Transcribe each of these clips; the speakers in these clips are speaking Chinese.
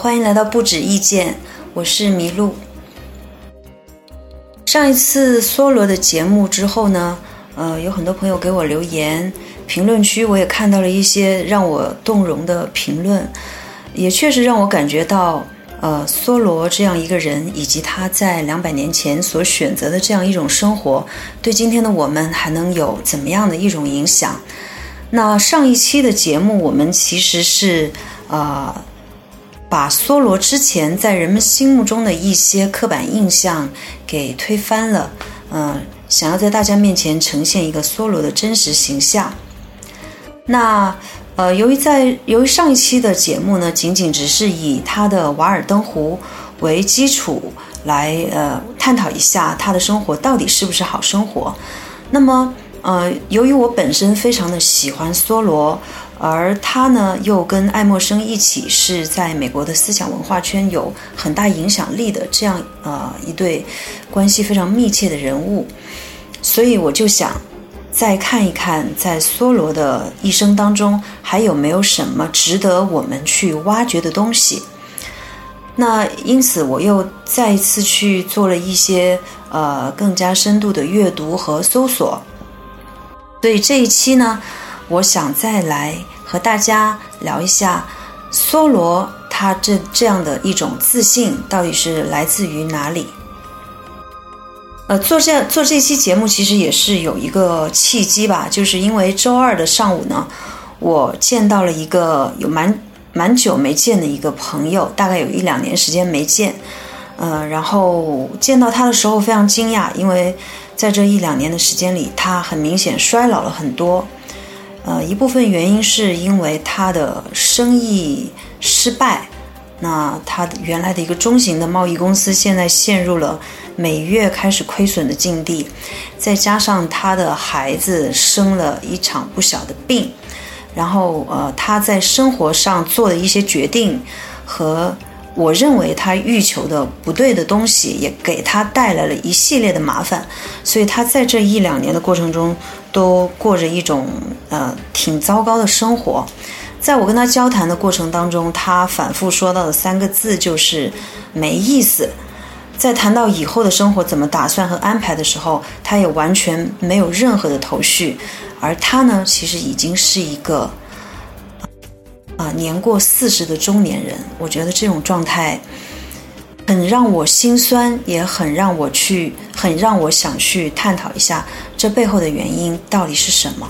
欢迎来到不止意见，我是麋鹿。上一次梭罗的节目之后呢，呃，有很多朋友给我留言，评论区我也看到了一些让我动容的评论，也确实让我感觉到，呃，梭罗这样一个人，以及他在两百年前所选择的这样一种生活，对今天的我们还能有怎么样的一种影响？那上一期的节目，我们其实是呃。把梭罗之前在人们心目中的一些刻板印象给推翻了，嗯，想要在大家面前呈现一个梭罗的真实形象。那呃，由于在由于上一期的节目呢，仅仅只是以他的《瓦尔登湖》为基础来呃探讨一下他的生活到底是不是好生活。那么呃，由于我本身非常的喜欢梭罗。而他呢，又跟爱默生一起是在美国的思想文化圈有很大影响力的这样呃一对关系非常密切的人物，所以我就想再看一看，在梭罗的一生当中还有没有什么值得我们去挖掘的东西。那因此，我又再一次去做了一些呃更加深度的阅读和搜索。所以这一期呢。我想再来和大家聊一下梭罗，他这这样的一种自信到底是来自于哪里？呃，做这做这期节目其实也是有一个契机吧，就是因为周二的上午呢，我见到了一个有蛮蛮久没见的一个朋友，大概有一两年时间没见，呃，然后见到他的时候非常惊讶，因为在这一两年的时间里，他很明显衰老了很多。呃，一部分原因是因为他的生意失败，那他原来的一个中型的贸易公司现在陷入了每月开始亏损的境地，再加上他的孩子生了一场不小的病，然后呃，他在生活上做的一些决定和。我认为他欲求的不对的东西，也给他带来了一系列的麻烦，所以他在这一两年的过程中，都过着一种呃挺糟糕的生活。在我跟他交谈的过程当中，他反复说到的三个字就是没意思。在谈到以后的生活怎么打算和安排的时候，他也完全没有任何的头绪。而他呢，其实已经是一个。啊，年过四十的中年人，我觉得这种状态很让我心酸，也很让我去，很让我想去探讨一下这背后的原因到底是什么。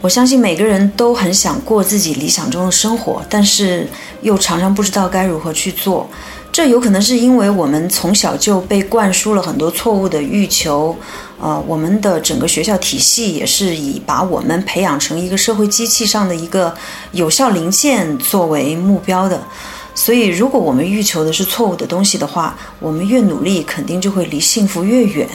我相信每个人都很想过自己理想中的生活，但是又常常不知道该如何去做。这有可能是因为我们从小就被灌输了很多错误的欲求。呃，我们的整个学校体系也是以把我们培养成一个社会机器上的一个有效零件作为目标的，所以如果我们欲求的是错误的东西的话，我们越努力，肯定就会离幸福越远。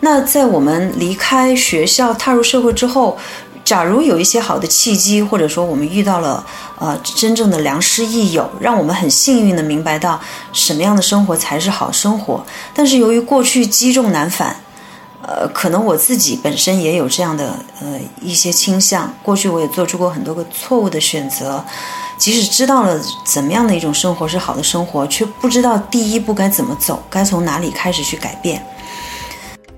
那在我们离开学校踏入社会之后，假如有一些好的契机，或者说我们遇到了呃真正的良师益友，让我们很幸运的明白到什么样的生活才是好生活，但是由于过去积重难返。呃，可能我自己本身也有这样的呃一些倾向。过去我也做出过很多个错误的选择，即使知道了怎么样的一种生活是好的生活，却不知道第一步该怎么走，该从哪里开始去改变。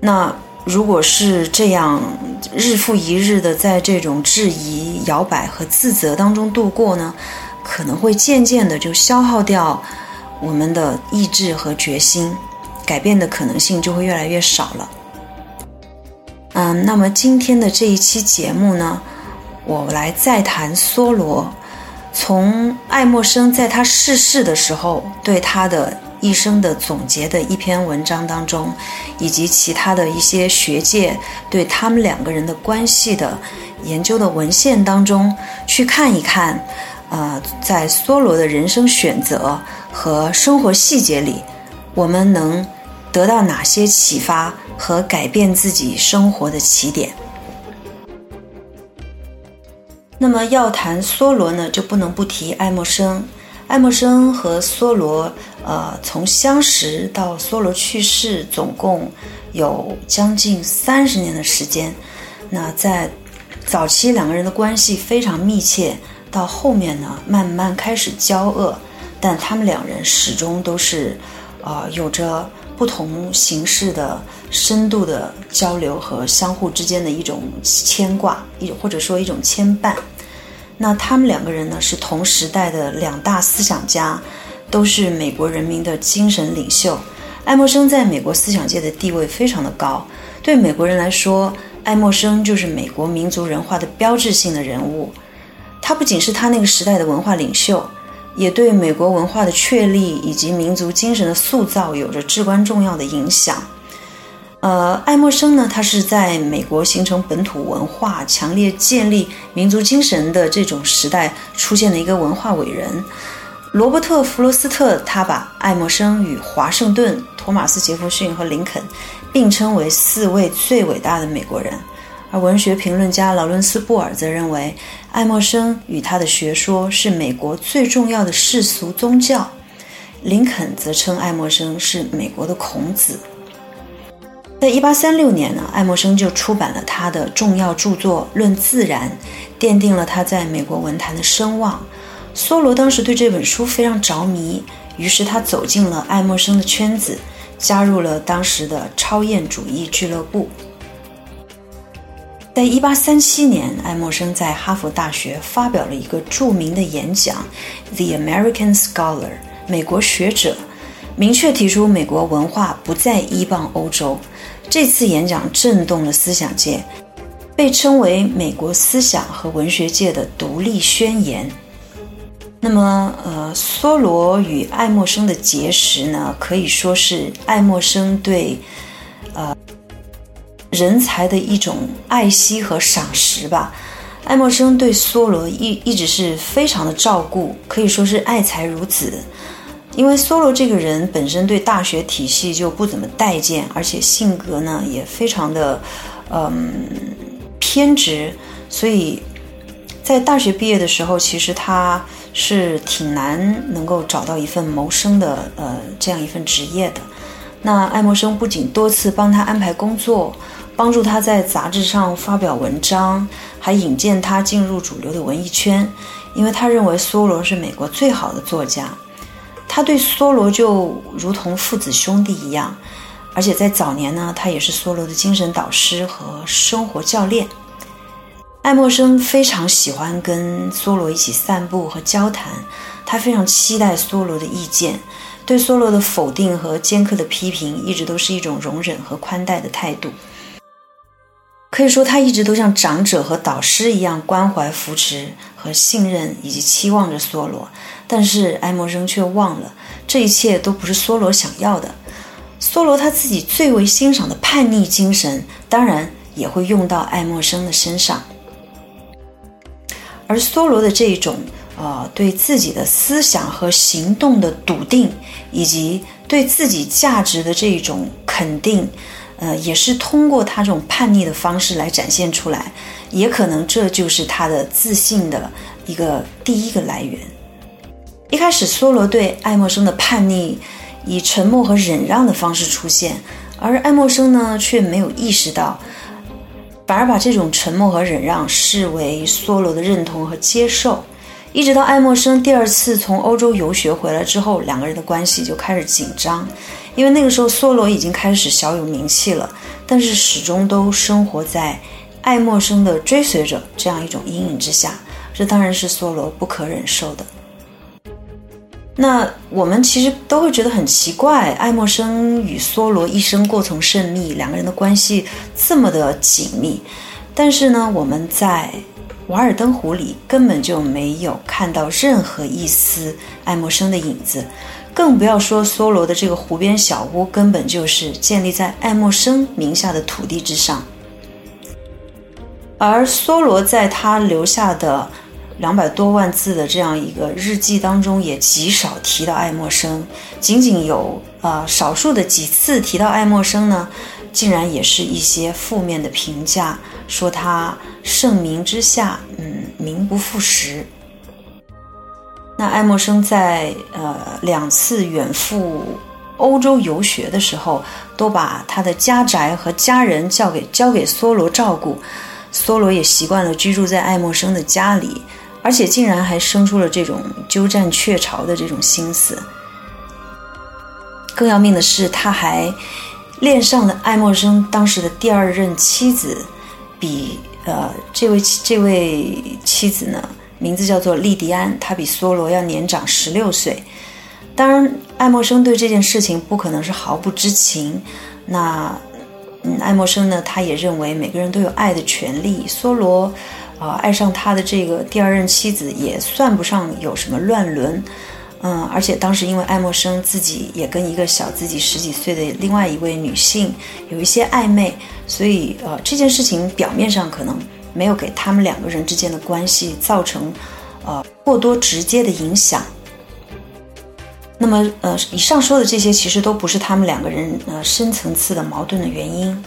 那如果是这样日复一日的在这种质疑、摇摆和自责当中度过呢，可能会渐渐的就消耗掉我们的意志和决心，改变的可能性就会越来越少了。嗯，那么今天的这一期节目呢，我来再谈梭罗。从爱默生在他逝世的时候对他的一生的总结的一篇文章当中，以及其他的一些学界对他们两个人的关系的研究的文献当中去看一看，呃，在梭罗的人生选择和生活细节里，我们能得到哪些启发？和改变自己生活的起点。那么要谈梭罗呢，就不能不提爱默生。爱默生和梭罗，呃，从相识到梭罗去世，总共有将近三十年的时间。那在早期两个人的关系非常密切，到后面呢，慢慢开始交恶，但他们两人始终都是，呃，有着不同形式的深度的交流和相互之间的一种牵挂，一或者说一种牵绊。那他们两个人呢，是同时代的两大思想家，都是美国人民的精神领袖。爱默生在美国思想界的地位非常的高，对美国人来说，爱默生就是美国民族文化的标志性的人物。他不仅是他那个时代的文化领袖，也对美国文化的确立以及民族精神的塑造有着至关重要的影响。呃，爱默生呢，他是在美国形成本土文化、强烈建立民族精神的这种时代出现的一个文化伟人。罗伯特·弗罗斯特他把爱默生与华盛顿、托马斯·杰弗逊和林肯并称为四位最伟大的美国人。而文学评论家劳伦斯·布尔则认为，爱默生与他的学说是美国最重要的世俗宗教。林肯则称爱默生是美国的孔子。在一八三六年呢，爱默生就出版了他的重要著作《论自然》，奠定了他在美国文坛的声望。梭罗当时对这本书非常着迷，于是他走进了爱默生的圈子，加入了当时的超验主义俱乐部。在一八三七年，爱默生在哈佛大学发表了一个著名的演讲，《The American Scholar》（美国学者），明确提出美国文化不再依傍欧洲。这次演讲震动了思想界，被称为美国思想和文学界的独立宣言。那么，呃，梭罗与爱默生的结识呢，可以说是爱默生对，人才的一种爱惜和赏识吧。爱默生对梭罗一一直是非常的照顾，可以说是爱才如子。因为梭罗这个人本身对大学体系就不怎么待见，而且性格呢也非常的，嗯，偏执，所以在大学毕业的时候，其实他是挺难能够找到一份谋生的，呃，这样一份职业的。那爱默生不仅多次帮他安排工作，帮助他在杂志上发表文章，还引荐他进入主流的文艺圈，因为他认为梭罗是美国最好的作家。他对梭罗就如同父子兄弟一样，而且在早年呢，他也是梭罗的精神导师和生活教练。爱默生非常喜欢跟梭罗一起散步和交谈，他非常期待梭罗的意见，对梭罗的否定和尖刻的批评一直都是一种容忍和宽待的态度。可以说，他一直都像长者和导师一样关怀、扶持和信任，以及期望着梭罗。但是爱默生却忘了，这一切都不是梭罗想要的。梭罗他自己最为欣赏的叛逆精神，当然也会用到爱默生的身上。而梭罗的这种呃对自己的思想和行动的笃定，以及对自己价值的这一种肯定，呃，也是通过他这种叛逆的方式来展现出来。也可能这就是他的自信的一个第一个来源。一开始，梭罗对爱默生的叛逆以沉默和忍让的方式出现，而爱默生呢却没有意识到，反而把这种沉默和忍让视为梭罗的认同和接受。一直到爱默生第二次从欧洲游学回来之后，两个人的关系就开始紧张，因为那个时候梭罗已经开始小有名气了，但是始终都生活在爱默生的追随者这样一种阴影之下，这当然是梭罗不可忍受的。那我们其实都会觉得很奇怪，爱默生与梭罗一生过从甚密，两个人的关系这么的紧密，但是呢，我们在《瓦尔登湖》里根本就没有看到任何一丝爱默生的影子，更不要说梭罗的这个湖边小屋根本就是建立在爱默生名下的土地之上，而梭罗在他留下的。两百多万字的这样一个日记当中，也极少提到爱默生，仅仅有呃少数的几次提到爱默生呢，竟然也是一些负面的评价，说他盛名之下，嗯，名不副实。那爱默生在呃两次远赴欧洲游学的时候，都把他的家宅和家人交给交给梭罗照顾，梭罗也习惯了居住在爱默生的家里。而且竟然还生出了这种鸠占鹊巢的这种心思。更要命的是，他还恋上了爱默生当时的第二任妻子，比呃这位这位妻子呢，名字叫做莉迪安，她比梭罗要年长十六岁。当然，爱默生对这件事情不可能是毫不知情。那嗯，爱默生呢，他也认为每个人都有爱的权利。梭罗啊，爱上他的这个第二任妻子也算不上有什么乱伦。嗯，而且当时因为爱默生自己也跟一个小自己十几岁的另外一位女性有一些暧昧，所以呃这件事情表面上可能没有给他们两个人之间的关系造成呃过多直接的影响。那么呃以上说的这些其实都不是他们两个人呃深层次的矛盾的原因，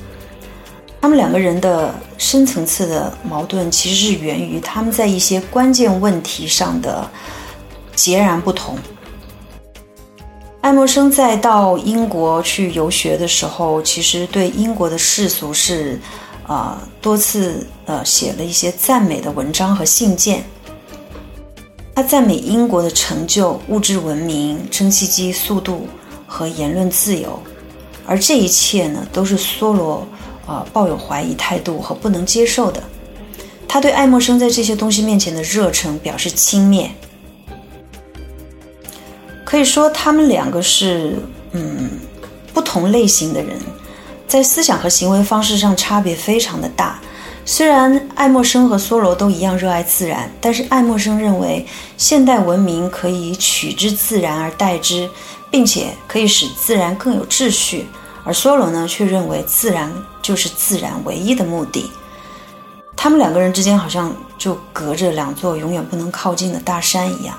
他们两个人的深层次的矛盾其实是源于他们在一些关键问题上的。截然不同。爱默生在到英国去游学的时候，其实对英国的世俗是，啊，多次呃写了一些赞美的文章和信件。他赞美英国的成就、物质文明、蒸汽机速度和言论自由，而这一切呢，都是梭罗啊抱有怀疑态度和不能接受的。他对爱默生在这些东西面前的热忱表示轻蔑。可以说，他们两个是嗯不同类型的人，在思想和行为方式上差别非常的大。虽然爱默生和梭罗都一样热爱自然，但是爱默生认为现代文明可以取之自然而代之，并且可以使自然更有秩序，而梭罗呢却认为自然就是自然唯一的目的。他们两个人之间好像就隔着两座永远不能靠近的大山一样。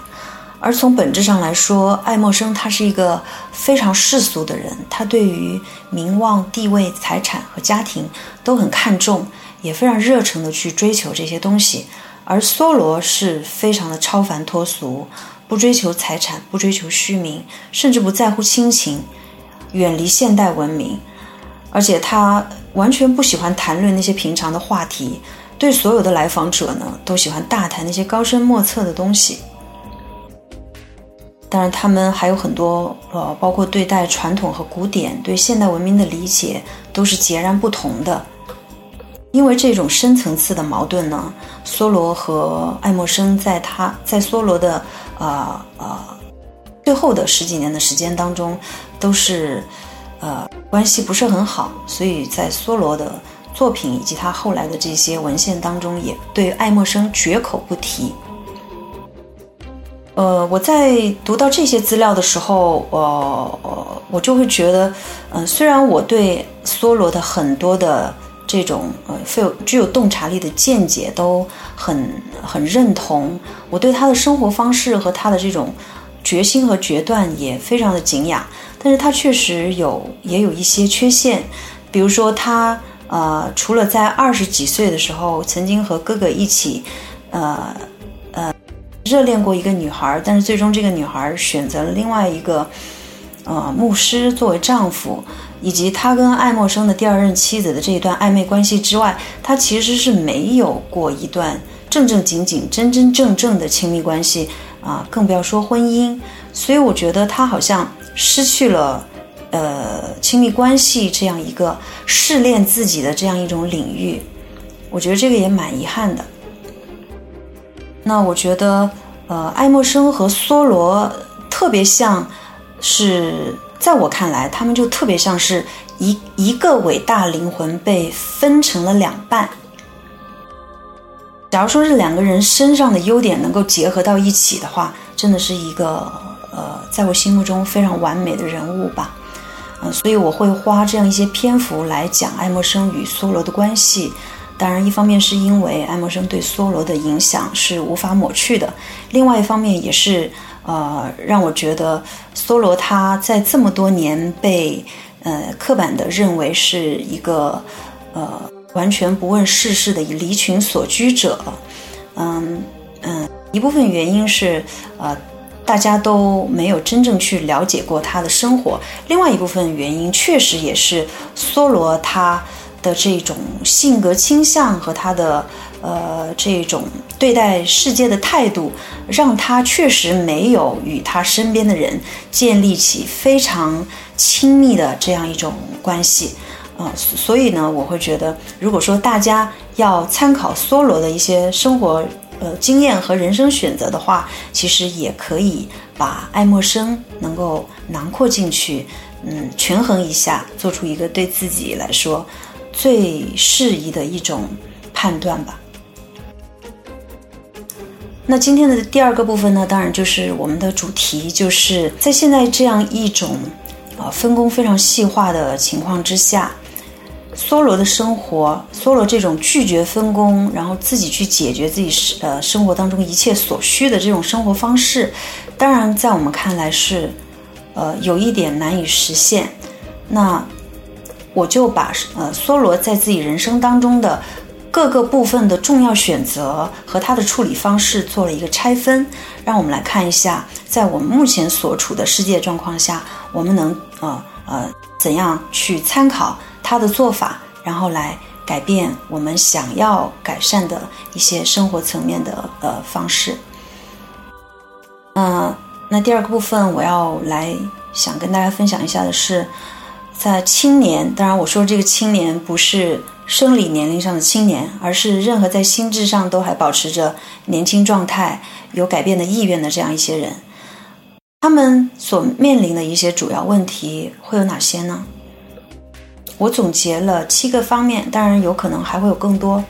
而从本质上来说，爱默生他是一个非常世俗的人，他对于名望、地位、财产和家庭都很看重，也非常热诚地去追求这些东西。而梭罗是非常的超凡脱俗，不追求财产，不追求虚名，甚至不在乎亲情，远离现代文明，而且他完全不喜欢谈论那些平常的话题，对所有的来访者呢，都喜欢大谈那些高深莫测的东西。当然，他们还有很多，呃，包括对待传统和古典、对现代文明的理解都是截然不同的。因为这种深层次的矛盾呢，梭罗和爱默生在他在梭罗的呃呃最后的十几年的时间当中，都是呃关系不是很好，所以在梭罗的作品以及他后来的这些文献当中，也对爱默生绝口不提。呃，我在读到这些资料的时候，呃，我就会觉得，嗯，虽然我对梭罗的很多的这种呃，富有具有洞察力的见解都很很认同，我对他的生活方式和他的这种决心和决断也非常的敬仰，但是他确实有也有一些缺陷，比如说他呃，除了在二十几岁的时候曾经和哥哥一起，呃。热恋过一个女孩，但是最终这个女孩选择了另外一个，呃，牧师作为丈夫，以及他跟爱默生的第二任妻子的这一段暧昧关系之外，他其实是没有过一段正正经经、真真正正的亲密关系啊，更不要说婚姻。所以我觉得他好像失去了，呃，亲密关系这样一个试炼自己的这样一种领域，我觉得这个也蛮遗憾的。那我觉得，呃，爱默生和梭罗特别像，是在我看来，他们就特别像是一一个伟大灵魂被分成了两半。假如说是两个人身上的优点能够结合到一起的话，真的是一个呃，在我心目中非常完美的人物吧。嗯，所以我会花这样一些篇幅来讲爱默生与梭罗的关系。当然，一方面是因为爱默生对梭罗的影响是无法抹去的，另外一方面也是，呃，让我觉得梭罗他在这么多年被呃刻板的认为是一个呃完全不问世事的离群所居者，嗯嗯，一部分原因是呃大家都没有真正去了解过他的生活，另外一部分原因确实也是梭罗他。的这种性格倾向和他的呃，这种对待世界的态度，让他确实没有与他身边的人建立起非常亲密的这样一种关系，啊，所以呢，我会觉得，如果说大家要参考梭罗的一些生活呃经验和人生选择的话，其实也可以把爱默生能够囊括进去，嗯，权衡一下，做出一个对自己来说最适宜的一种判断吧。那今天的第二个部分呢，当然就是我们的主题，就是在现在这样一种，啊，分工非常细化的情况之下，梭罗的生活，梭罗这种拒绝分工，然后自己去解决自己呃生活当中一切所需的这种生活方式，当然在我们看来是，呃，有一点难以实现。那我就把呃梭罗在自己人生当中的。各个部分的重要选择和它的处理方式做了一个拆分，让我们来看一下，在我们目前所处的世界状况下，我们能呃呃怎样去参考他的做法，然后来改变我们想要改善的一些生活层面的呃方式。嗯，那第二个部分我要来想跟大家分享一下的是，在青年，当然我说这个青年不是。生理年龄上的青年，而是任何在心智上都还保持着年轻状态、有改变的意愿的这样一些人，他们所面临的一些主要问题会有哪些呢？我总结了七个方面，当然有可能还会有更多。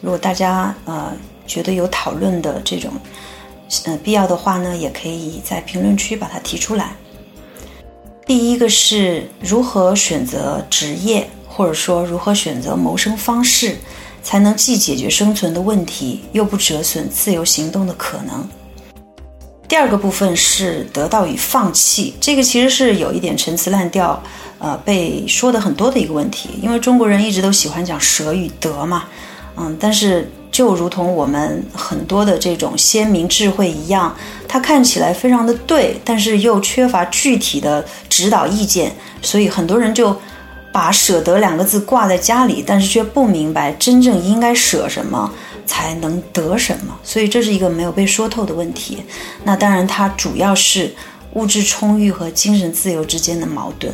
如果大家呃觉得有讨论的这种呃必要的话呢，也可以在评论区把它提出来。第一个是如何选择职业。或者说，如何选择谋生方式，才能既解决生存的问题，又不折损自由行动的可能？第二个部分是得到与放弃，这个其实是有一点陈词滥调，呃，被说的很多的一个问题。因为中国人一直都喜欢讲舍与得嘛，嗯，但是就如同我们很多的这种鲜明智慧一样，它看起来非常的对，但是又缺乏具体的指导意见，所以很多人就。把“舍得”两个字挂在家里，但是却不明白真正应该舍什么才能得什么，所以这是一个没有被说透的问题。那当然，它主要是物质充裕和精神自由之间的矛盾。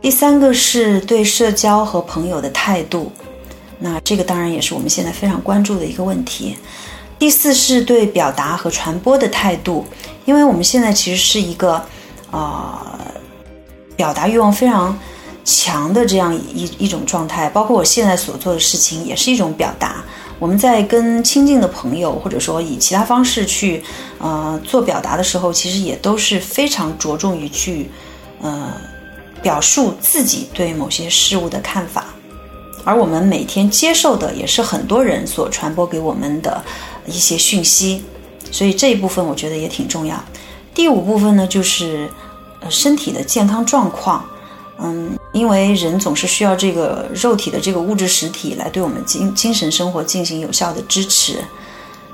第三个是对社交和朋友的态度，那这个当然也是我们现在非常关注的一个问题。第四是对表达和传播的态度，因为我们现在其实是一个啊，表达欲望非常。强的这样一一种状态，包括我现在所做的事情，也是一种表达。我们在跟亲近的朋友，或者说以其他方式去，呃，做表达的时候，其实也都是非常着重于去，呃，表述自己对某些事物的看法。而我们每天接受的，也是很多人所传播给我们的一些讯息，所以这一部分我觉得也挺重要。第五部分呢，就是呃身体的健康状况。嗯，因为人总是需要这个肉体的这个物质实体来对我们精精神生活进行有效的支持。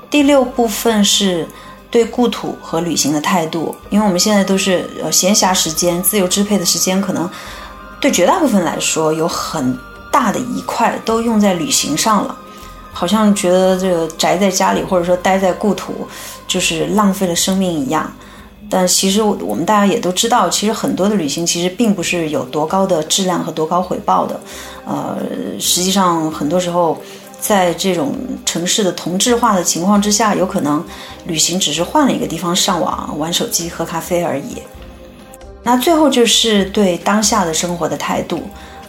第六部分是对故土和旅行的态度，因为我们现在都是呃闲暇时间、自由支配的时间，可能对绝大部分来说有很大的一块都用在旅行上了，好像觉得这个宅在家里或者说待在故土就是浪费了生命一样。但其实我们大家也都知道，其实很多的旅行其实并不是有多高的质量和多高回报的，呃，实际上很多时候，在这种城市的同质化的情况之下，有可能旅行只是换了一个地方上网、玩手机、喝咖啡而已。那最后就是对当下的生活的态度，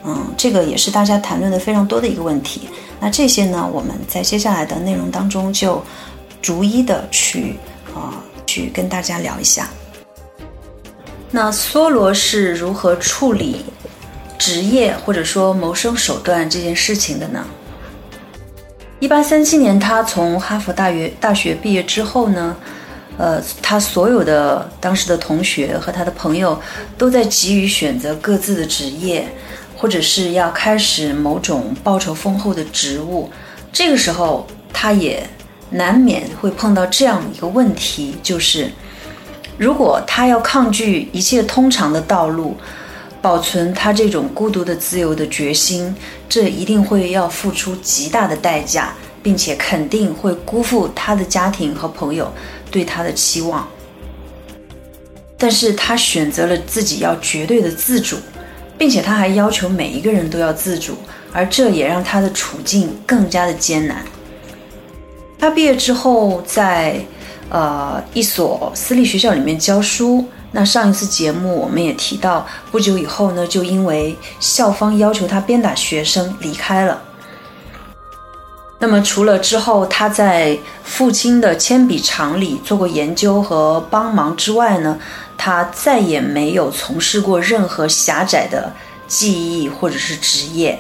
嗯，这个也是大家谈论的非常多的一个问题。那这些呢，我们在接下来的内容当中就逐一的去啊。去跟大家聊一下，那梭罗是如何处理职业或者说谋生手段这件事情的呢？一八三七年，他从哈佛大学大学毕业之后呢，呃，他所有的当时的同学和他的朋友都在急于选择各自的职业，或者是要开始某种报酬丰厚的职务。这个时候，他也。难免会碰到这样一个问题，就是如果他要抗拒一切通常的道路，保存他这种孤独的自由的决心，这一定会要付出极大的代价，并。且肯定会辜负他的家庭和朋友对他的期望。但是他选择了自己要绝对的自主，并且他还要求每一个人都要自主，而这也让他的处境更加的艰难。他毕业之后，在呃一所私立学校里面教书。那上一次节目我们也提到，不久以后呢，就因为校方要求他鞭打学生离开了。那么除了之后他在父亲的铅笔厂里做过研究和帮忙之外呢，他再也没有从事过任何狭窄的技艺或者是职业，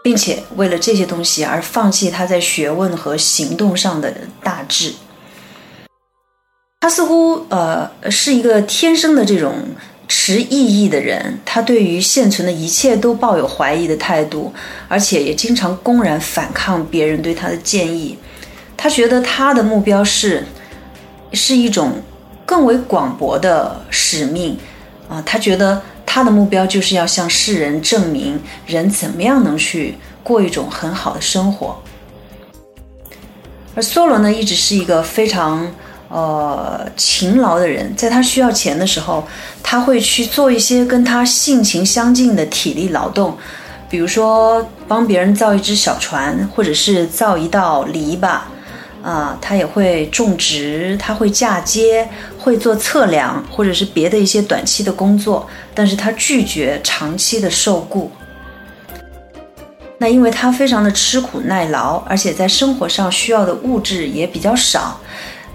并且为了这些东西而放弃他在学问和行动上的大志。他似乎呃是一个天生的这种持异议的人，他对于现存的一切都抱有怀疑的态度，而且也经常公然反抗别人对他的建议。他觉得他的目标是是一种更为广博的使命啊，他觉得他的目标就是要向世人证明人怎么样能去过一种很好的生活。而梭罗呢，一直是一个非常。呃，勤劳的人，在他需要钱的时候，他会去做一些跟他性情相近的体力劳动，比如说帮别人造一只小船，或者是造一道篱笆。啊，他也会种植，他会嫁接，会做测量，或者是别的一些短期的工作。但是他拒绝长期的受雇。那因为他非常的吃苦耐劳，而且在生活上需要的物质也比较少。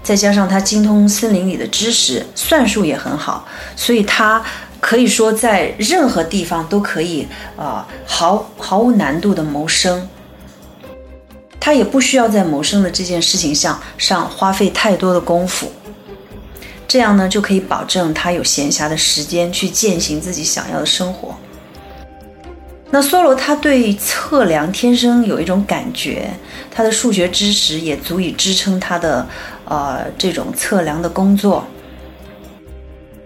再加上他精通森林里的知识，算术也很好，所以他可以说在任何地方都可以啊毫毫无难度的谋生。他也不需要在谋生的这件事情上上花费太多的功夫，这样呢就可以保证他有闲暇的时间去践行自己想要的生活。那梭罗他对测量天生有一种感觉，他的数学知识也足以支撑他的。呃，这种测量的工作，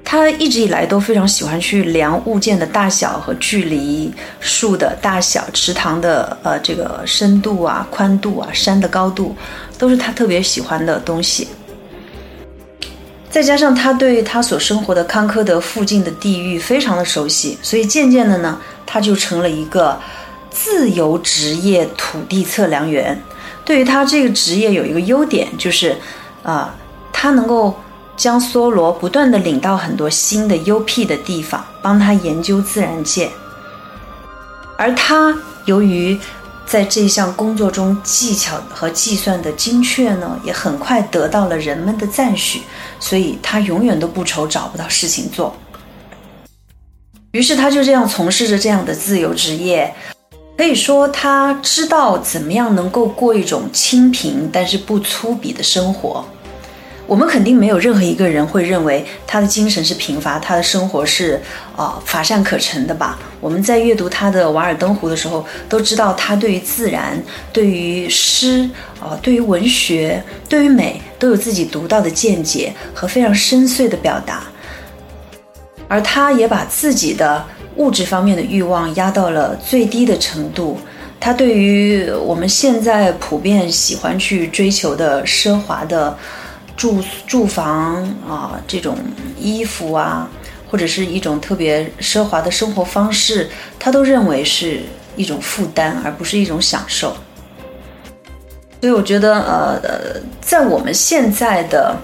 他一直以来都非常喜欢去量物件的大小和距离，树的大小、池塘的呃这个深度啊、宽度啊、山的高度，都是他特别喜欢的东西。再加上他对他所生活的康科德附近的地域非常的熟悉，所以渐渐的呢，他就成了一个自由职业土地测量员。对于他这个职业有一个优点就是。啊，他能够将梭罗不断的领到很多新的幽僻的地方，帮他研究自然界。而他由于在这项工作中技巧和计算的精确呢，也很快得到了人们的赞许，所以他永远都不愁找不到事情做。于是他就这样从事着这样的自由职业。可以说，他知道怎么样能够过一种清贫但是不粗鄙的生活。我们肯定没有任何一个人会认为他的精神是贫乏，他的生活是啊乏善可陈的吧？我们在阅读他的《瓦尔登湖》的时候，都知道他对于自然、对于诗啊、对于文学、对于美都有自己独到的见解和非常深邃的表达。而他也把自己的物质方面的欲望压到了最低的程度。他对于我们现在普遍喜欢去追求的奢华的。住住房啊，这种衣服啊，或者是一种特别奢华的生活方式，他都认为是一种负担，而不是一种享受。所以我觉得，呃，在我们现在的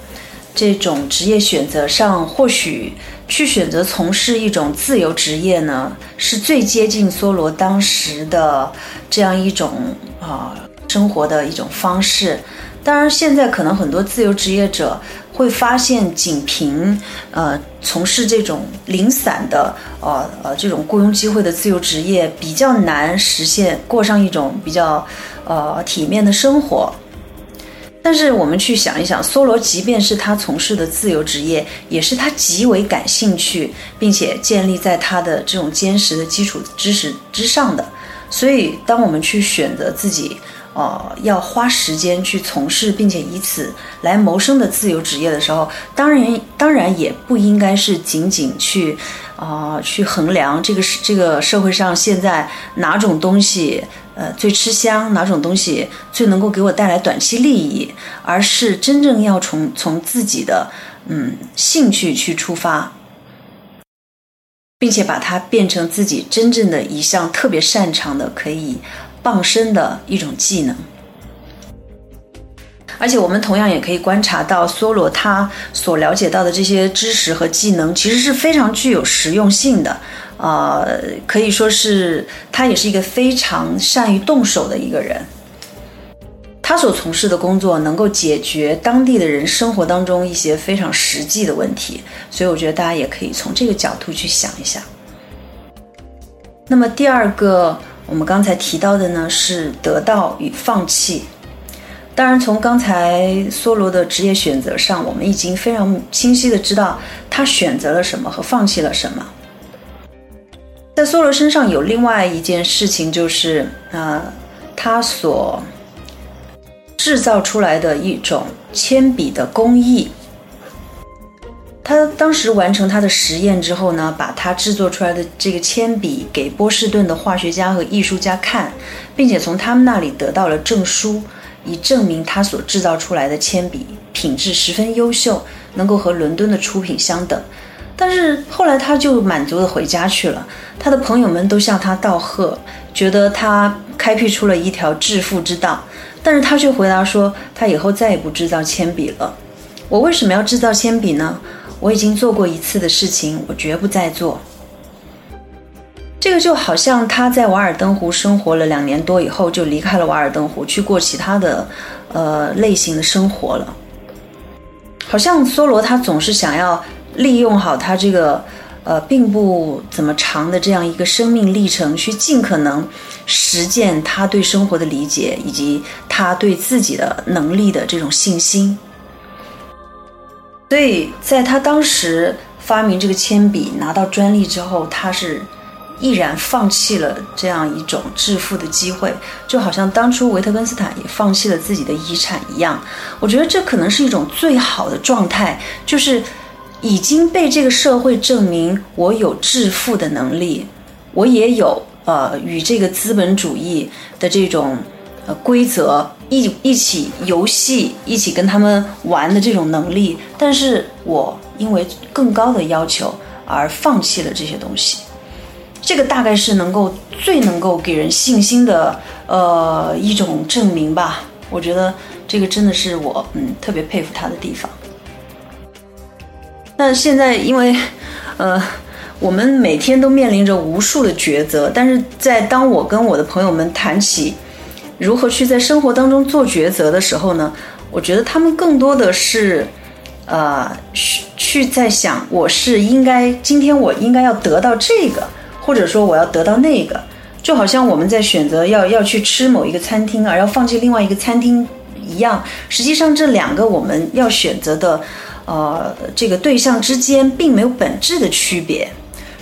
这种职业选择上，或许去选择从事一种自由职业呢，是最接近梭罗当时的这样一种啊生活的一种方式。当然，现在可能很多自由职业者会发现，仅凭呃从事这种零散的呃呃这种雇佣机会的自由职业比较难实现过上一种比较呃体面的生活。但是我们去想一想，梭罗即便是他从事的自由职业，也是他极为感兴趣，并且建立在他的这种坚实的基础知识之上的。所以，当我们去选择自己。呃，要花时间去从事，并且以此来谋生的自由职业的时候，当然，当然也不应该是仅仅去，啊，去衡量这个是这个社会上现在哪种东西呃最吃香，哪种东西最能够给我带来短期利益，而是真正要从从自己的嗯兴趣去出发，并且把它变成自己真正的一项特别擅长的可以傍身的一种技能。而且我们同样也可以观察到，梭罗他所了解到的这些知识和技能，其实是非常具有实用性的。呃，可以说是他也是一个非常善于动手的一个人。他所从事的工作能够解决当地的人生活当中一些非常实际的问题，所以我觉得大家也可以从这个角度去想一想。那么第二个，我们刚才提到的呢，是得到与放弃。当然，从刚才梭罗的职业选择上，我们已经非常清晰的知道他选择了什么和放弃了什么。在梭罗身上有另外一件事情，就是呃，他所制造出来的一种铅笔的工艺。他当时完成他的实验之后呢，把他制作出来的这个铅笔给波士顿的化学家和艺术家看，并且从他们那里得到了证书。以证明他所制造出来的铅笔品质十分优秀，能够和伦敦的出品相等。但是后来他就满足的回家去了。他的朋友们都向他道贺，觉得他开辟出了一条致富之道。但是他却回答说，他以后再也不制造铅笔了。我为什么要制造铅笔呢？我已经做过一次的事情，我绝不再做。这个就好像他在瓦尔登湖生活了两年多以后，就离开了瓦尔登湖，去过其他的，呃类型的生活了。好像梭罗他总是想要利用好他这个，呃并不怎么长的这样一个生命历程，去尽可能实践他对生活的理解，以及他对自己的能力的这种信心。所以在他当时发明这个铅笔拿到专利之后，他是。毅然放弃了这样一种致富的机会，就好像当初维特根斯坦也放弃了自己的遗产一样。我觉得这可能是一种最好的状态，就是已经被这个社会证明我有致富的能力，我也有呃与这个资本主义的这种呃规则一一起游戏、一起跟他们玩的这种能力，但是我因为更高的要求而放弃了这些东西。这个大概是能够最能够给人信心的，呃，一种证明吧。我觉得这个真的是我嗯特别佩服他的地方。那现在因为，呃，我们每天都面临着无数的抉择，但是在当我跟我的朋友们谈起如何去在生活当中做抉择的时候呢，我觉得他们更多的是，呃，去去在想，我是应该今天我应该要得到这个。或者说我要得到那个，就好像我们在选择要要去吃某一个餐厅，而要放弃另外一个餐厅一样。实际上，这两个我们要选择的，呃，这个对象之间并没有本质的区别。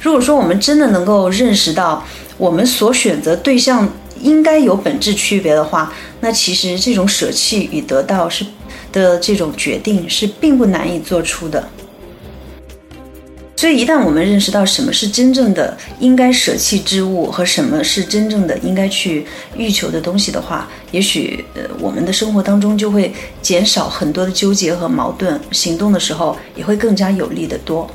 如果说我们真的能够认识到我们所选择对象应该有本质区别的话，那其实这种舍弃与得到是的这种决定是并不难以做出的。所以，一旦我们认识到什么是真正的应该舍弃之物和什么是真正的应该去欲求的东西的话，也许呃，我们的生活当中就会减少很多的纠结和矛盾，行动的时候也会更加有力的多。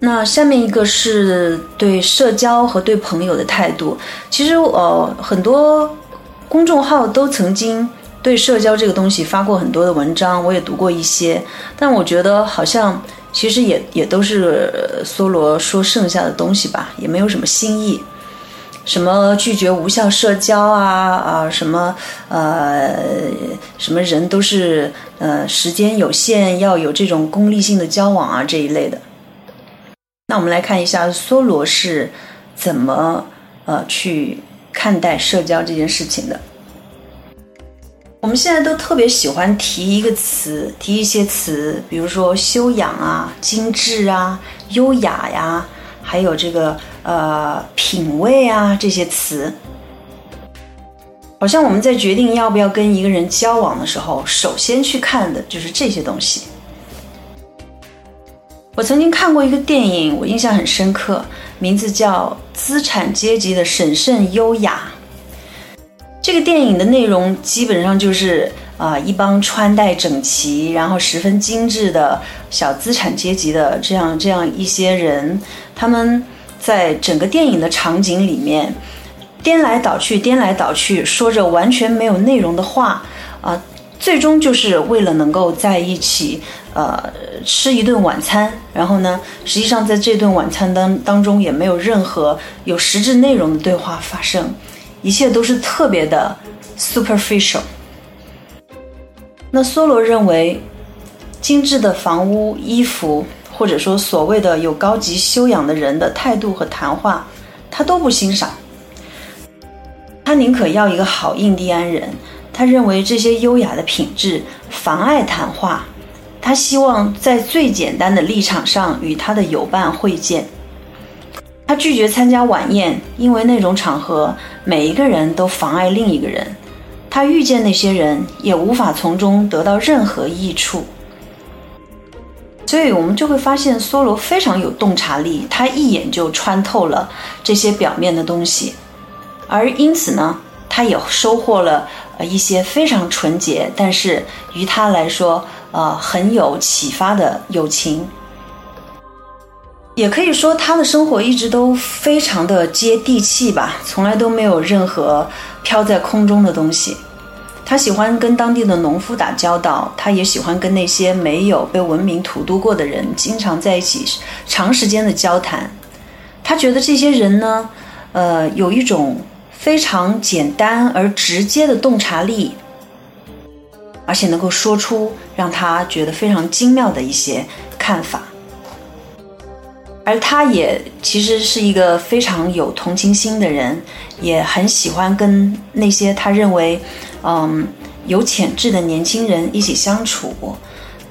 那下面一个是对社交和对朋友的态度。其实，呃，很多公众号都曾经对社交这个东西发过很多的文章，我也读过一些，但我觉得好像。其实也也都是梭罗说剩下的东西吧，也没有什么新意。什么拒绝无效社交啊啊，什么呃什么人都是呃时间有限，要有这种功利性的交往啊这一类的。那我们来看一下梭罗是怎么呃去看待社交这件事情的。我们现在都特别喜欢提一个词，提一些词，比如说修养啊、精致啊、优雅呀，还有这个呃品味啊这些词。好像我们在决定要不要跟一个人交往的时候，首先去看的就是这些东西。我曾经看过一个电影，我印象很深刻，名字叫《资产阶级的审慎优雅》。这个电影的内容基本上就是啊，一帮穿戴整齐，然后十分精致的小资产阶级的这样这样一些人，他们在整个电影的场景里面颠来倒去，颠来倒去，说着完全没有内容的话啊，最终就是为了能够在一起呃吃一顿晚餐，然后呢，实际上在这顿晚餐当当中也没有任何有实质内容的对话发生。一切都是特别的 superficial。那梭罗认为，精致的房屋、衣服，或者说所谓的有高级修养的人的态度和谈话，他都不欣赏。他宁可要一个好印第安人。他认为这些优雅的品质妨碍谈话。他希望在最简单的立场上与他的友伴会见。他拒绝参加晚宴，因为那种场合每一个人都妨碍另一个人。他遇见那些人，也无法从中得到任何益处。所以，我们就会发现梭罗非常有洞察力，他一眼就穿透了这些表面的东西，而因此呢，他也收获了呃一些非常纯洁，但是于他来说呃很有启发的友情。也可以说，他的生活一直都非常的接地气吧，从来都没有任何飘在空中的东西。他喜欢跟当地的农夫打交道，他也喜欢跟那些没有被文明荼毒过的人经常在一起，长时间的交谈。他觉得这些人呢，呃，有一种非常简单而直接的洞察力，而且能够说出让他觉得非常精妙的一些看法。而他也其实是一个非常有同情心的人，也很喜欢跟那些他认为，嗯，有潜质的年轻人一起相处。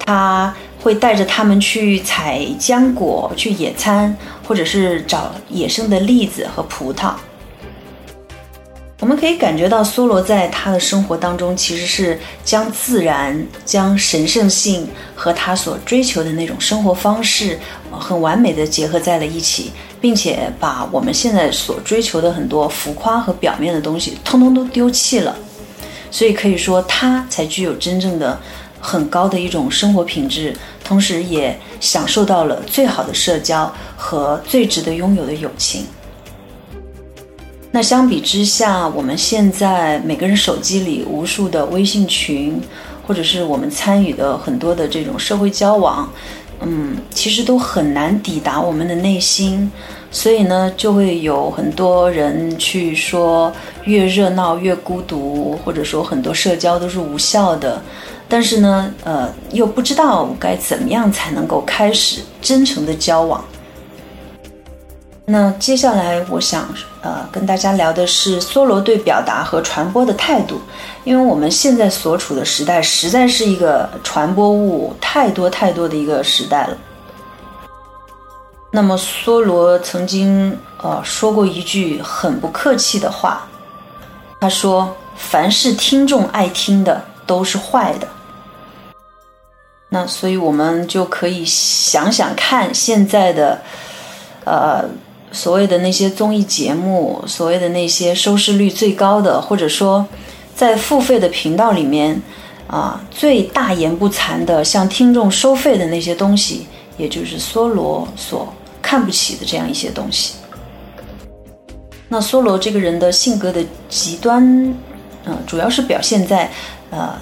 他会带着他们去采浆果、去野餐，或者是找野生的栗子和葡萄。我们可以感觉到，梭罗在他的生活当中，其实是将自然、将神圣性和他所追求的那种生活方式，很完美的结合在了一起，并且把我们现在所追求的很多浮夸和表面的东西，通通都丢弃了。所以可以说，他才具有真正的很高的一种生活品质，同时也享受到了最好的社交和最值得拥有的友情。那相比之下，我们现在每个人手机里无数的微信群，或者是我们参与的很多的这种社会交往，嗯，其实都很难抵达我们的内心。所以呢，就会有很多人去说，越热闹越孤独，或者说很多社交都是无效的。但是呢，呃，又不知道该怎么样才能够开始真诚的交往。那接下来，我想呃跟大家聊的是梭罗对表达和传播的态度，因为我们现在所处的时代实在是一个传播物太多太多的一个时代了。那么梭罗曾经呃说过一句很不客气的话，他说：“凡是听众爱听的都是坏的。”那所以我们就可以想想看现在的呃。所谓的那些综艺节目，所谓的那些收视率最高的，或者说在付费的频道里面，啊，最大言不惭的向听众收费的那些东西，也就是梭罗所看不起的这样一些东西。那梭罗这个人的性格的极端，嗯，主要是表现在，呃，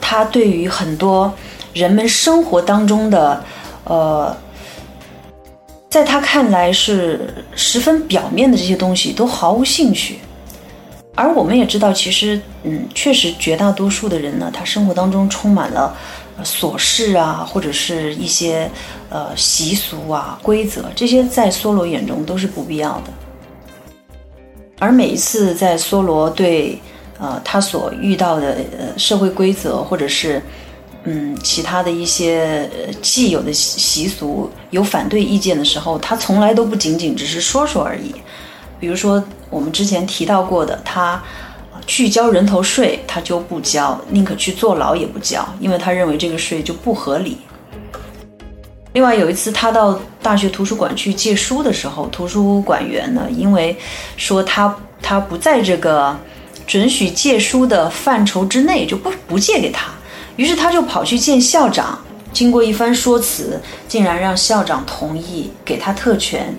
他对于很多人们生活当中的，呃。在他看来是十分表面的这些东西都毫无兴趣，而我们也知道，其实嗯，确实绝大多数的人呢，他生活当中充满了琐事啊，或者是一些呃习俗啊、规则，这些在梭罗眼中都是不必要的。而每一次在梭罗对呃他所遇到的呃社会规则，或者是嗯，其他的一些既有的习俗有反对意见的时候，他从来都不仅仅只是说说而已。比如说，我们之前提到过的，他去交人头税，他就不交，宁可去坐牢也不交，因为他认为这个税就不合理。另外有一次，他到大学图书馆去借书的时候，图书馆员呢，因为说他他不在这个准许借书的范畴之内，就不不借给他。于是他就跑去见校长，经过一番说辞，竟然让校长同意给他特权。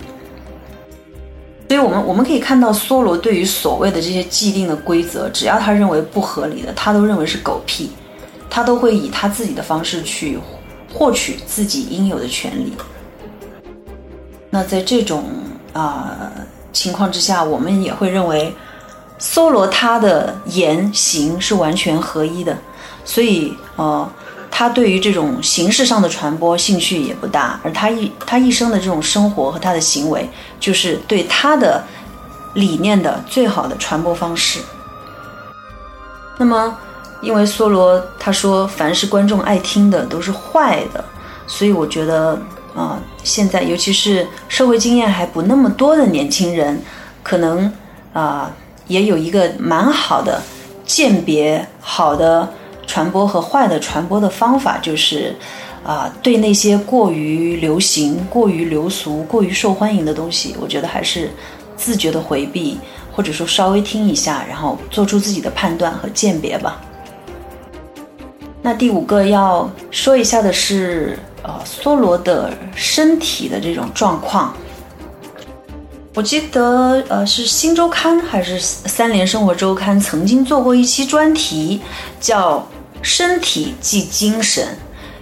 所以，我们我们可以看到，梭罗对于所谓的这些既定的规则，只要他认为不合理的，他都认为是狗屁，他都会以他自己的方式去获取自己应有的权利。那在这种啊情况之下，我们也会认为，梭罗他的言行是完全合一的，所以呃。他对于这种形式上的传播兴趣也不大，而他一他一生的这种生活和他的行为，就是对他的理念的最好的传播方式。那么，因为梭罗他说，凡是观众爱听的都是坏的，所以我觉得啊，现在尤其是社会经验还不那么多的年轻人，可能啊也有一个蛮好的鉴别好的。传播和坏的传播的方法就是，啊，对那些过于流行、过于流俗、过于受欢迎的东西，我觉得还是自觉的回避，或者说稍微听一下，然后做出自己的判断和鉴别吧。那第五个要说一下的是，呃，梭罗的身体的这种状况。我记得，呃，是《新周刊》还是《三联生活周刊》曾经做过一期专题，叫。身体即精神，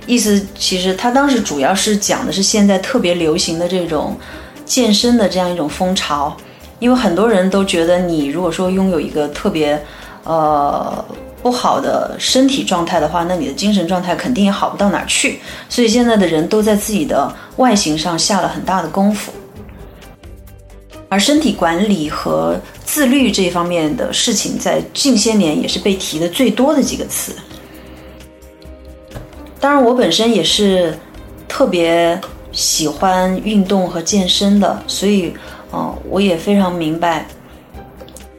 意思其实他当时主要是讲的是现在特别流行的这种健身的这样一种风潮，因为很多人都觉得你如果说拥有一个特别呃不好的身体状态的话，那你的精神状态肯定也好不到哪儿去，所以现在的人都在自己的外形上下了很大的功夫，而身体管理和自律这一方面的事情，在近些年也是被提的最多的几个词。当然，我本身也是特别喜欢运动和健身的，所以，呃，我也非常明白，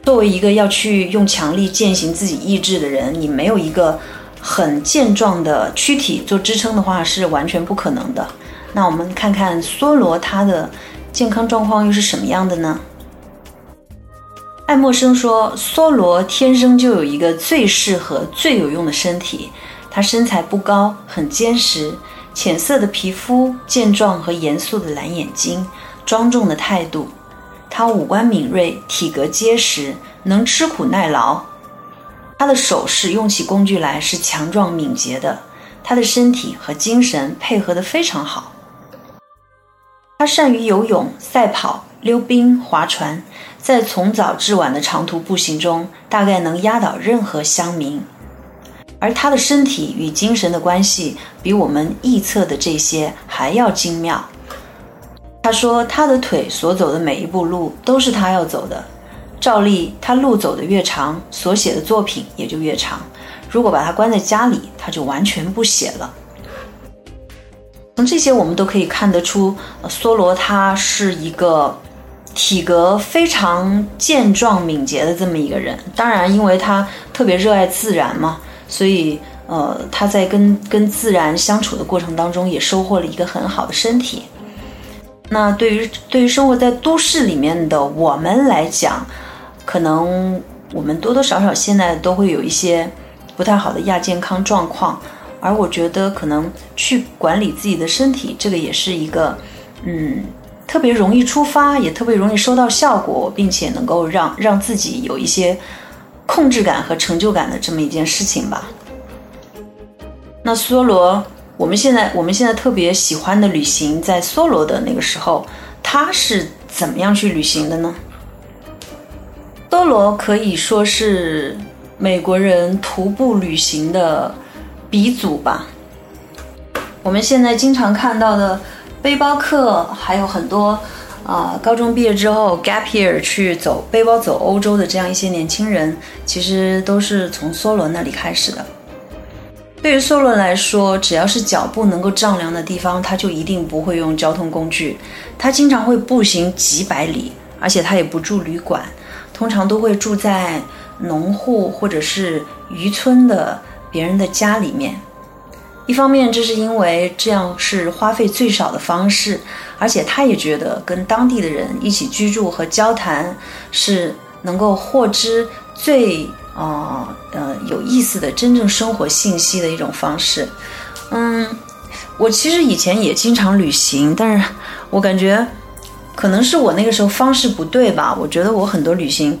作为一个要去用强力践行自己意志的人，你没有一个很健壮的躯体做支撑的话，是完全不可能的。那我们看看梭罗他的健康状况又是什么样的呢？爱默生说，梭罗天生就有一个最适合、最有用的身体。他身材不高，很坚实，浅色的皮肤，健壮和严肃的蓝眼睛，庄重的态度。他五官敏锐，体格结实，能吃苦耐劳。他的手势用起工具来是强壮敏捷的。他的身体和精神配合得非常好。他善于游泳、赛跑、溜冰、划船，在从早至晚的长途步行中，大概能压倒任何乡民。而他的身体与精神的关系比我们臆测的这些还要精妙。他说，他的腿所走的每一步路都是他要走的。照例，他路走的越长，所写的作品也就越长。如果把他关在家里，他就完全不写了。从这些，我们都可以看得出，梭罗他是一个体格非常健壮、敏捷的这么一个人。当然，因为他特别热爱自然嘛。所以，呃，他在跟跟自然相处的过程当中，也收获了一个很好的身体。那对于对于生活在都市里面的我们来讲，可能我们多多少少现在都会有一些不太好的亚健康状况。而我觉得，可能去管理自己的身体，这个也是一个，嗯，特别容易出发，也特别容易收到效果，并且能够让让自己有一些。控制感和成就感的这么一件事情吧。那梭罗，我们现在我们现在特别喜欢的旅行，在梭罗的那个时候，他是怎么样去旅行的呢？梭罗可以说是美国人徒步旅行的鼻祖吧。我们现在经常看到的背包客还有很多。啊，高中毕业之后 gap year 去走背包走欧洲的这样一些年轻人，其实都是从梭罗那里开始的。对于梭罗来说，只要是脚步能够丈量的地方，他就一定不会用交通工具。他经常会步行几百里，而且他也不住旅馆，通常都会住在农户或者是渔村的别人的家里面。一方面，这是因为这样是花费最少的方式，而且他也觉得跟当地的人一起居住和交谈是能够获知最呃呃有意思的真正生活信息的一种方式。嗯，我其实以前也经常旅行，但是我感觉可能是我那个时候方式不对吧。我觉得我很多旅行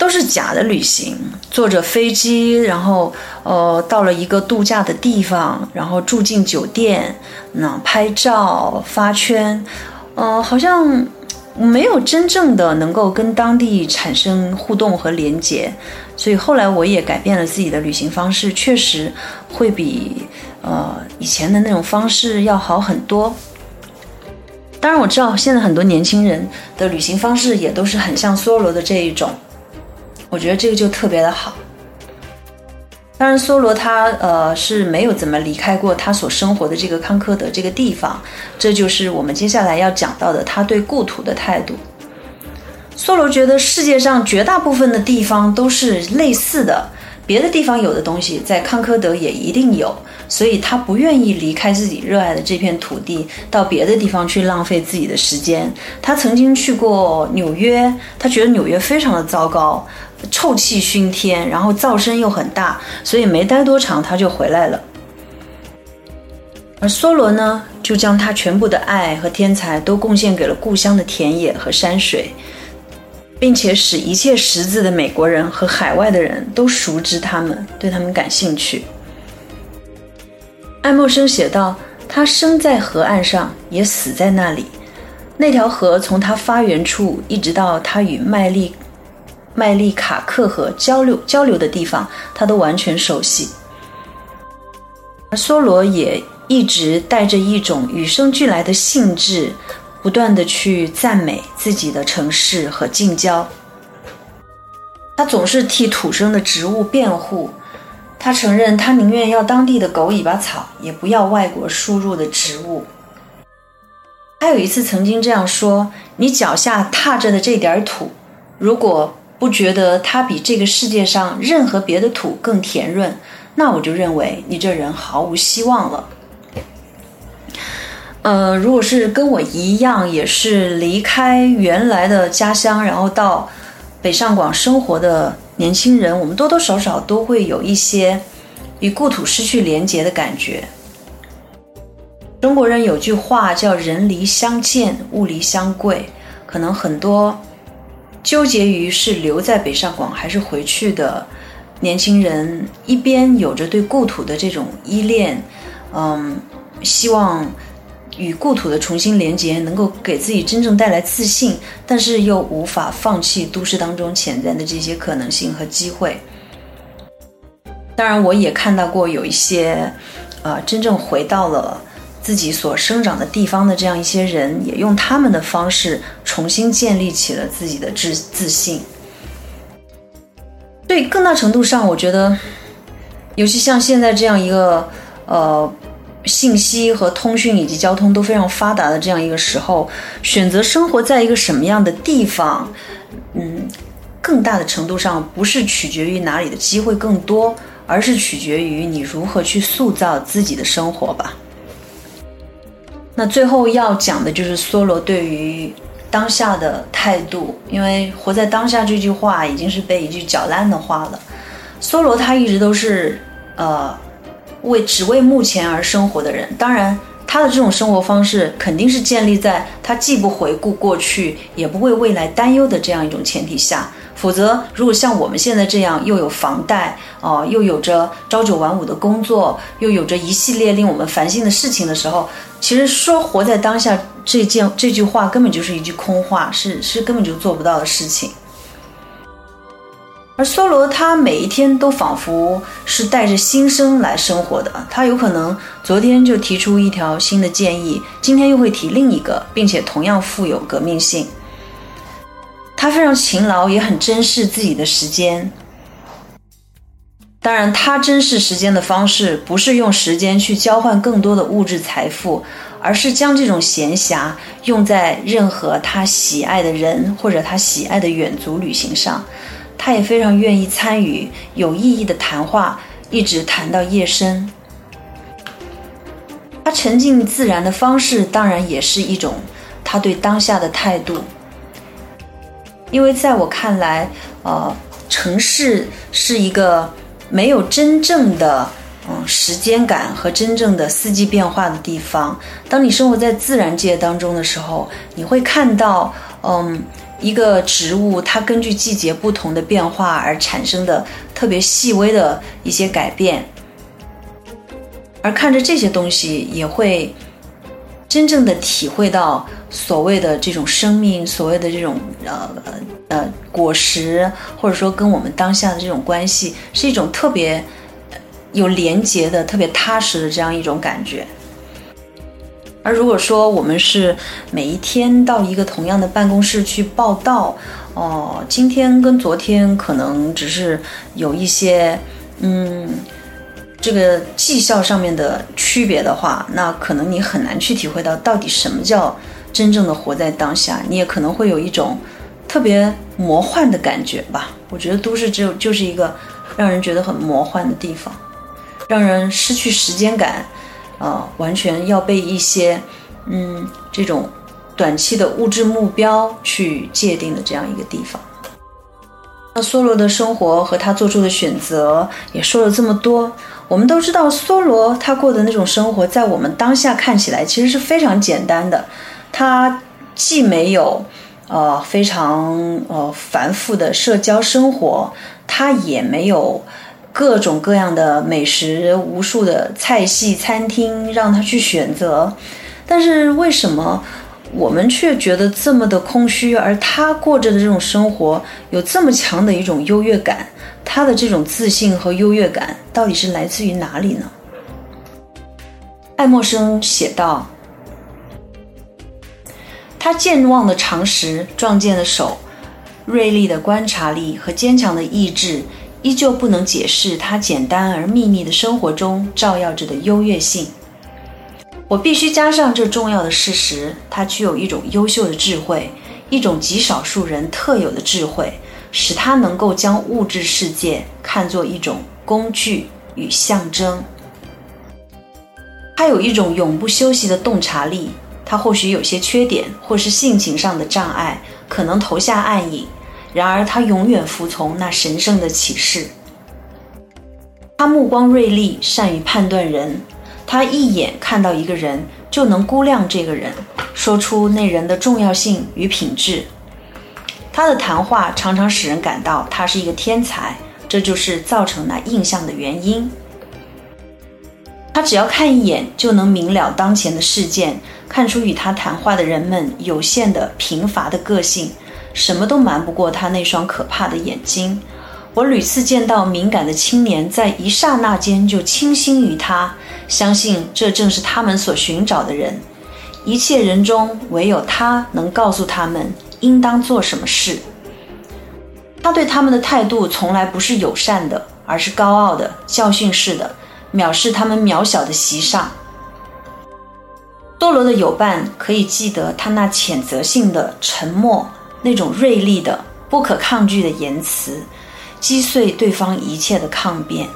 都是假的旅行，坐着飞机，然后呃到了一个度假的地方，然后住进酒店，那拍照发圈，呃好像没有真正的能够跟当地产生互动和连接。所以后来我也改变了自己的旅行方式，确实会比。呃，以前的那种方式要好很多。当然，我知道现在很多年轻人的旅行方式也都是很像梭罗的这一种，我觉得这个就特别的好。当然，梭罗他呃是没有怎么离开过他所生活的这个康科德这个地方，这就是我们接下来要讲到的他对故土的态度。梭罗觉得世界上绝大部分的地方都是类似的。别的地方有的东西，在康科德也一定有，所以他不愿意离开自己热爱的这片土地，到别的地方去浪费自己的时间。他曾经去过纽约，他觉得纽约非常的糟糕，臭气熏天，然后噪声又很大，所以没待多长他就回来了。而梭罗呢，就将他全部的爱和天才都贡献给了故乡的田野和山水。并且使一切识字的美国人和海外的人都熟知他们，对他们感兴趣。爱默生写道：“他生在河岸上，也死在那里。那条河从他发源处一直到他与麦利麦利卡克河交流交流的地方，他都完全熟悉。”而梭罗也一直带着一种与生俱来的兴致。不断的去赞美自己的城市和近郊，他总是替土生的植物辩护。他承认，他宁愿要当地的狗尾巴草，也不要外国输入的植物。他有一次曾经这样说：“你脚下踏着的这点土，如果不觉得它比这个世界上任何别的土更甜润，那我就认为你这人毫无希望了。”呃，如果是跟我一样，也是离开原来的家乡，然后到北上广生活的年轻人，我们多多少少都会有一些与故土失去连结的感觉。中国人有句话叫“人离乡贱，物离乡贵”，可能很多纠结于是留在北上广还是回去的年轻人，一边有着对故土的这种依恋，嗯，希望。与故土的重新连结，能够给自己真正带来自信，但是又无法放弃都市当中潜在的这些可能性和机会。当然，我也看到过有一些，呃，真正回到了自己所生长的地方的这样一些人，也用他们的方式重新建立起了自己的自自信。对更大程度上，我觉得，尤其像现在这样一个，呃。信息和通讯以及交通都非常发达的这样一个时候，选择生活在一个什么样的地方，嗯，更大的程度上不是取决于哪里的机会更多，而是取决于你如何去塑造自己的生活吧。那最后要讲的就是梭罗对于当下的态度，因为活在当下这句话已经是被一句搅烂的话了。梭罗他一直都是呃。为只为目前而生活的人，当然，他的这种生活方式肯定是建立在他既不回顾过去，也不为未来担忧的这样一种前提下。否则，如果像我们现在这样，又有房贷，哦，又有着朝九晚五的工作，又有着一系列令我们烦心的事情的时候，其实说活在当下这件这句话根本就是一句空话，是是根本就做不到的事情。而梭罗他每一天都仿佛是带着新生来生活的，他有可能昨天就提出一条新的建议，今天又会提另一个，并且同样富有革命性。他非常勤劳，也很珍视自己的时间。当然，他珍视时间的方式不是用时间去交换更多的物质财富，而是将这种闲暇用在任何他喜爱的人或者他喜爱的远足旅行上。他也非常愿意参与有意义的谈话，一直谈到夜深。他沉浸自然的方式，当然也是一种他对当下的态度。因为在我看来，呃，城市是一个没有真正的嗯时间感和真正的四季变化的地方。当你生活在自然界当中的时候，你会看到嗯一个植物它根据季节不同的变化而产生的特别细微的一些改变，而看着这些东西也会。真正的体会到所谓的这种生命，所谓的这种呃呃果实，或者说跟我们当下的这种关系，是一种特别有连结的、特别踏实的这样一种感觉。而如果说我们是每一天到一个同样的办公室去报道，哦，今天跟昨天可能只是有一些嗯。这个绩效上面的区别的话，那可能你很难去体会到到底什么叫真正的活在当下。你也可能会有一种特别魔幻的感觉吧。我觉得都市只有就是一个让人觉得很魔幻的地方，让人失去时间感，呃，完全要被一些嗯这种短期的物质目标去界定的这样一个地方。那梭罗的生活和他做出的选择也说了这么多。我们都知道，梭罗他过的那种生活，在我们当下看起来其实是非常简单的。他既没有呃非常呃繁复的社交生活，他也没有各种各样的美食、无数的菜系餐厅让他去选择。但是为什么我们却觉得这么的空虚，而他过着的这种生活有这么强的一种优越感？他的这种自信和优越感到底是来自于哪里呢？爱默生写道：“他健忘的常识、壮健的手、锐利的观察力和坚强的意志，依旧不能解释他简单而秘密的生活中照耀着的优越性。我必须加上这重要的事实：他具有一种优秀的智慧，一种极少数人特有的智慧。”使他能够将物质世界看作一种工具与象征。他有一种永不休息的洞察力。他或许有些缺点，或是性情上的障碍，可能投下暗影。然而，他永远服从那神圣的启示。他目光锐利，善于判断人。他一眼看到一个人，就能估量这个人，说出那人的重要性与品质。他的谈话常常使人感到他是一个天才，这就是造成那印象的原因。他只要看一眼就能明了当前的事件，看出与他谈话的人们有限的贫乏的个性，什么都瞒不过他那双可怕的眼睛。我屡次见到敏感的青年在一刹那间就倾心于他，相信这正是他们所寻找的人。一切人中唯有他能告诉他们。应当做什么事？他对他们的态度从来不是友善的，而是高傲的、教训式的，藐视他们渺小的席上。梭罗的友伴可以记得他那谴责性的沉默，那种锐利的、不可抗拒的言辞，击碎对方一切的抗辩。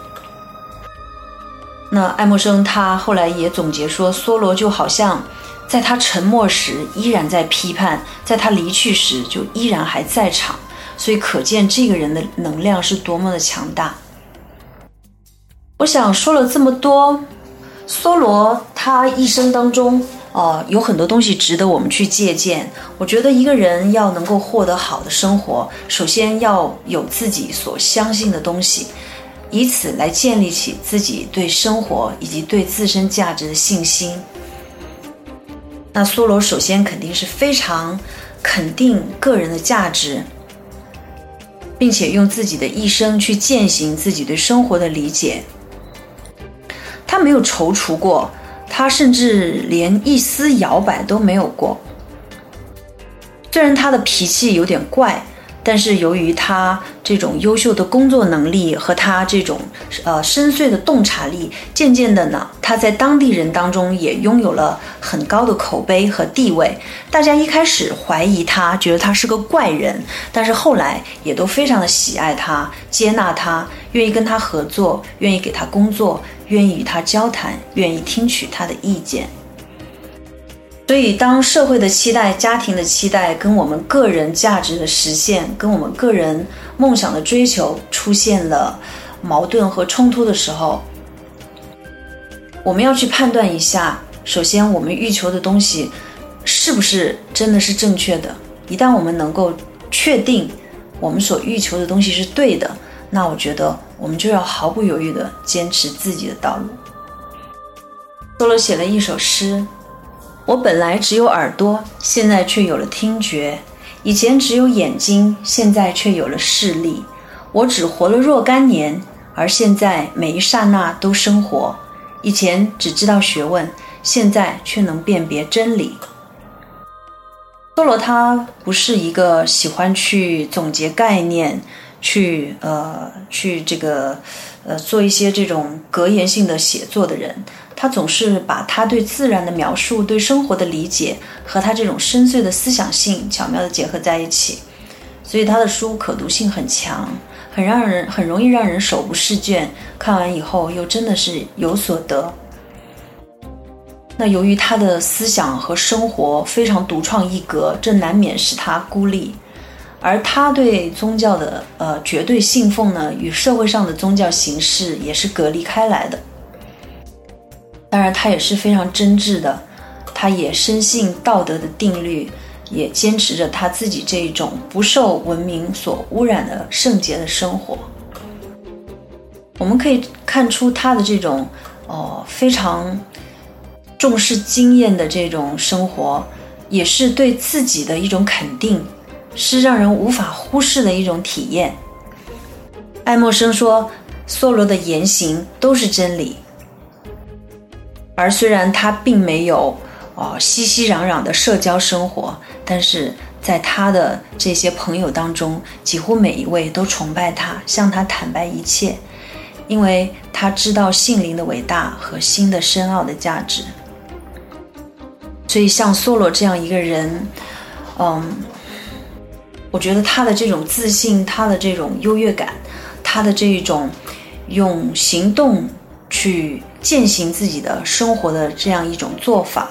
那爱默生他后来也总结说，梭罗就好像。在他沉默时，依然在批判；在他离去时，就依然还在场。所以，可见这个人的能量是多么的强大。我想说了这么多，梭罗他一生当中，呃，有很多东西值得我们去借鉴。我觉得一个人要能够获得好的生活，首先要有自己所相信的东西，以此来建立起自己对生活以及对自身价值的信心。那梭罗首先肯定是非常肯定个人的价值，并且用自己的一生去践行自己对生活的理解。他没有踌躇过，他甚至连一丝摇摆都没有过。虽然他的脾气有点怪。但是由于他这种优秀的工作能力和他这种呃深邃的洞察力，渐渐的呢，他在当地人当中也拥有了很高的口碑和地位。大家一开始怀疑他，觉得他是个怪人，但是后来也都非常的喜爱他，接纳他，愿意跟他合作，愿意给他工作，愿意与他交谈，愿意听取他的意见。所以，当社会的期待、家庭的期待跟我们个人价值的实现、跟我们个人梦想的追求出现了矛盾和冲突的时候，我们要去判断一下。首先，我们欲求的东西是不是真的是正确的？一旦我们能够确定我们所欲求的东西是对的，那我觉得我们就要毫不犹豫地坚持自己的道路。梭罗写了一首诗。我本来只有耳朵，现在却有了听觉；以前只有眼睛，现在却有了视力。我只活了若干年，而现在每一刹那都生活。以前只知道学问，现在却能辨别真理。梭罗他不是一个喜欢去总结概念，去呃去这个呃做一些这种格言性的写作的人。他总是把他对自然的描述、对生活的理解和他这种深邃的思想性巧妙的结合在一起，所以他的书可读性很强，很让人很容易让人手不释卷，看完以后又真的是有所得。那由于他的思想和生活非常独创一格，这难免使他孤立，而他对宗教的呃绝对信奉呢，与社会上的宗教形式也是隔离开来的。当然，他也是非常真挚的，他也深信道德的定律，也坚持着他自己这一种不受文明所污染的圣洁的生活。我们可以看出他的这种哦非常重视经验的这种生活，也是对自己的一种肯定，是让人无法忽视的一种体验。爱默生说：“梭罗的言行都是真理。”而虽然他并没有哦熙熙攘攘的社交生活，但是在他的这些朋友当中，几乎每一位都崇拜他，向他坦白一切，因为他知道性灵的伟大和心的深奥的价值。所以，像梭罗这样一个人，嗯，我觉得他的这种自信，他的这种优越感，他的这种用行动去。践行自己的生活的这样一种做法，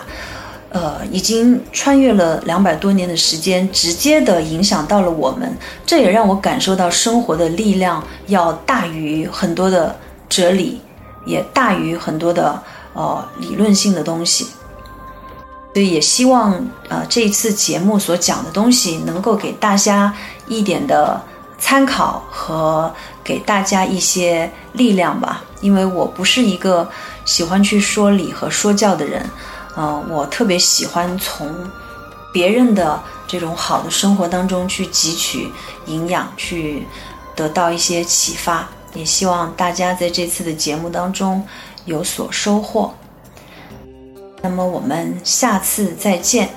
呃，已经穿越了两百多年的时间，直接的影响到了我们。这也让我感受到生活的力量要大于很多的哲理，也大于很多的呃理论性的东西。所以也希望呃这一次节目所讲的东西能够给大家一点的参考和给大家一些力量吧。因为我不是一个喜欢去说理和说教的人，呃，我特别喜欢从别人的这种好的生活当中去汲取营养，去得到一些启发。也希望大家在这次的节目当中有所收获。那么我们下次再见。